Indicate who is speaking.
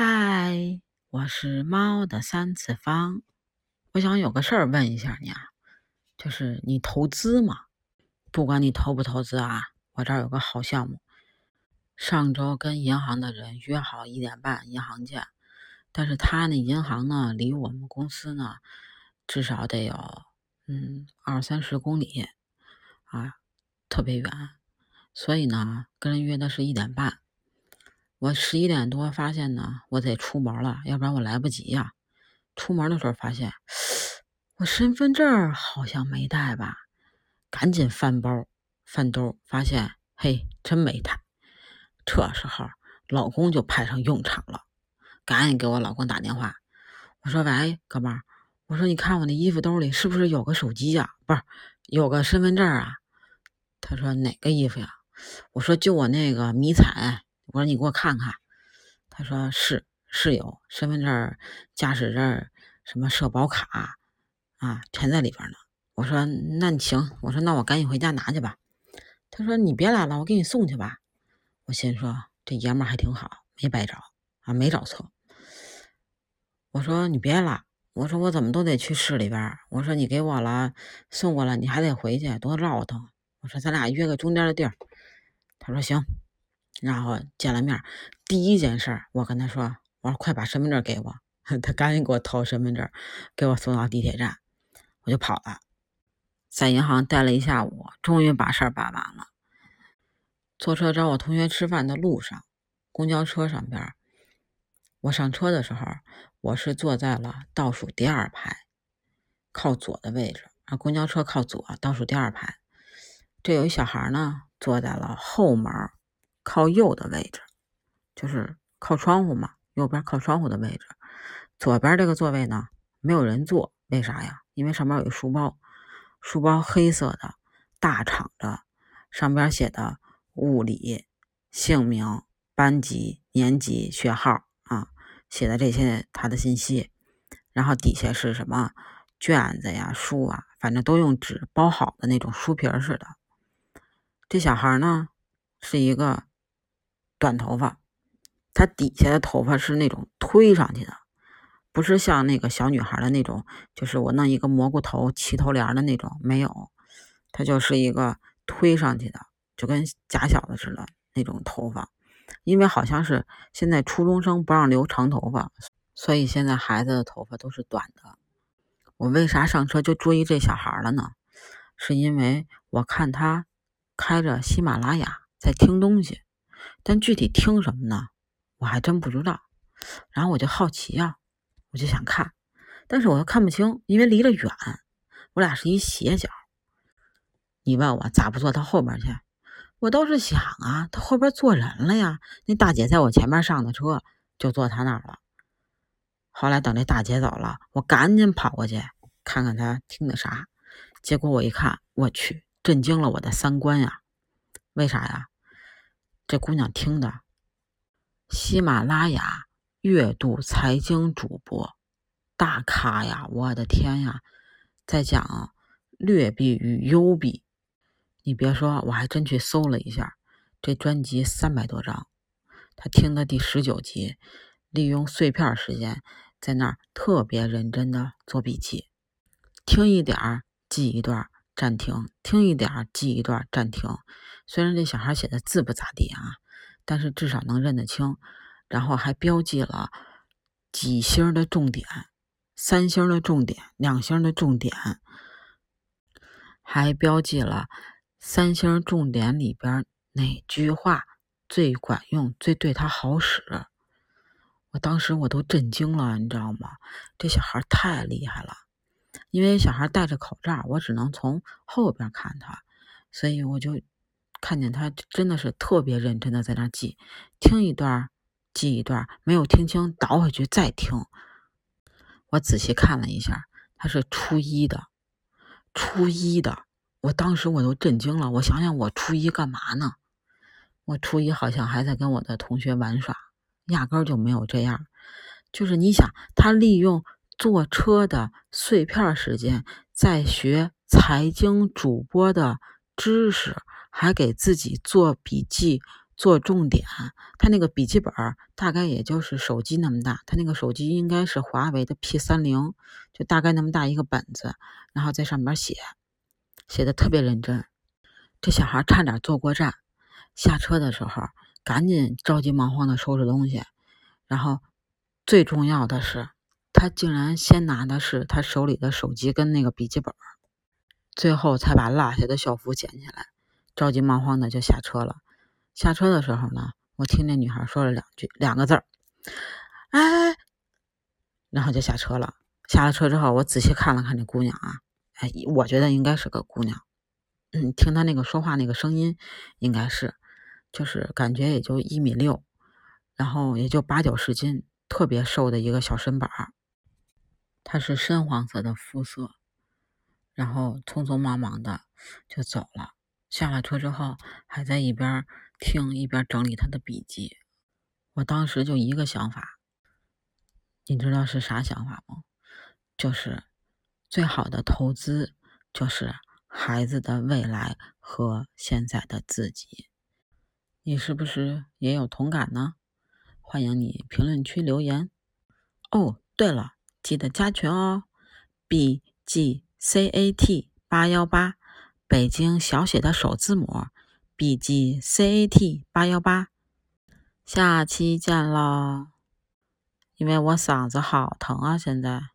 Speaker 1: 嗨，我是猫的三次方，我想有个事儿问一下你啊，就是你投资吗？不管你投不投资啊，我这儿有个好项目，上周跟银行的人约好一点半银行见，但是他那银行呢，离我们公司呢至少得有嗯二三十公里啊，特别远，所以呢跟人约的是一点半。我十一点多发现呢，我得出门了，要不然我来不及呀。出门的时候发现我身份证好像没带吧，赶紧翻包翻兜，发现嘿，真没带。这时候老公就派上用场了，赶紧给我老公打电话。我说喂，哥们儿，我说你看我那衣服兜里是不是有个手机呀？不是，有个身份证啊？他说哪个衣服呀？我说就我那个迷彩。我说你给我看看，他说是是有身份证、驾驶证、什么社保卡啊，全在里边呢。我说那你行，我说那我赶紧回家拿去吧。他说你别来了，我给你送去吧。我心说这爷们还挺好，没白找啊，没找错。我说你别了，我说我怎么都得去市里边。我说你给我了，送过来，你还得回去，多绕腾。我说咱俩约个中间的地儿。他说行。然后见了面，第一件事儿我跟他说：“我说快把身份证给我。”他赶紧给我掏身份证，给我送到地铁站，我就跑了。在银行待了一下午，终于把事儿办完了。坐车找我同学吃饭的路上，公交车上边，我上车的时候，我是坐在了倒数第二排，靠左的位置啊。公交车靠左，倒数第二排。这有一小孩呢，坐在了后门。靠右的位置，就是靠窗户嘛，右边靠窗户的位置。左边这个座位呢，没有人坐，为啥呀？因为上面有一书包，书包黑色的，大厂的，上边写的物理、姓名、班级、年级、学号啊，写的这些他的信息。然后底下是什么卷子呀、书啊，反正都用纸包好的那种书皮似的。这小孩呢，是一个。短头发，他底下的头发是那种推上去的，不是像那个小女孩的那种，就是我弄一个蘑菇头、齐头帘的那种，没有，他就是一个推上去的，就跟假小子似的那种头发。因为好像是现在初中生不让留长头发，所以现在孩子的头发都是短的。我为啥上车就注意这小孩了呢？是因为我看他开着喜马拉雅在听东西。但具体听什么呢？我还真不知道。然后我就好奇呀，我就想看，但是我又看不清，因为离得远。我俩是一斜角。你问我咋不坐他后边去？我倒是想啊，他后边坐人了呀。那大姐在我前面上的车，就坐他那儿了。后来等这大姐走了，我赶紧跑过去看看她听的啥。结果我一看，我去，震惊了我的三观呀！为啥呀？这姑娘听的，喜马拉雅月度财经主播大咖呀！我的天呀，在讲劣币与优币。你别说，我还真去搜了一下，这专辑三百多张。他听的第十九集，利用碎片时间在那儿特别认真的做笔记，听一点儿记一段，暂停，听一点儿记一段，暂停。虽然这小孩写的字不咋地啊，但是至少能认得清，然后还标记了几星的重点、三星的重点、两星的重点，还标记了三星重点里边哪句话最管用、最对他好使。我当时我都震惊了，你知道吗？这小孩太厉害了，因为小孩戴着口罩，我只能从后边看他，所以我就。看见他真的是特别认真的在那记，听一段记一段，没有听清倒回去再听。我仔细看了一下，他是初一的，初一的，我当时我都震惊了。我想想，我初一干嘛呢？我初一好像还在跟我的同学玩耍，压根就没有这样。就是你想，他利用坐车的碎片时间在学财经主播的知识。还给自己做笔记、做重点。他那个笔记本大概也就是手机那么大，他那个手机应该是华为的 P 三零，就大概那么大一个本子，然后在上面写，写的特别认真。这小孩差点坐过站，下车的时候赶紧着急忙慌的收拾东西，然后最重要的是，他竟然先拿的是他手里的手机跟那个笔记本。最后才把落下的校服捡起来，着急忙慌的就下车了。下车的时候呢，我听那女孩说了两句，两个字儿，哎，然后就下车了。下了车之后，我仔细看了看那姑娘啊，哎，我觉得应该是个姑娘。嗯，听她那个说话那个声音，应该是，就是感觉也就一米六，然后也就八九十斤，特别瘦的一个小身板儿。她是深黄色的肤色。然后匆匆忙忙的就走了。下了车之后，还在一边听一边整理他的笔记。我当时就一个想法，你知道是啥想法吗？就是最好的投资就是孩子的未来和现在的自己。你是不是也有同感呢？欢迎你评论区留言。哦，对了，记得加群哦。B G。C A T 八幺八，北京小写的首字母，B G C A T 八幺八，下期见喽！因为我嗓子好疼啊，现在。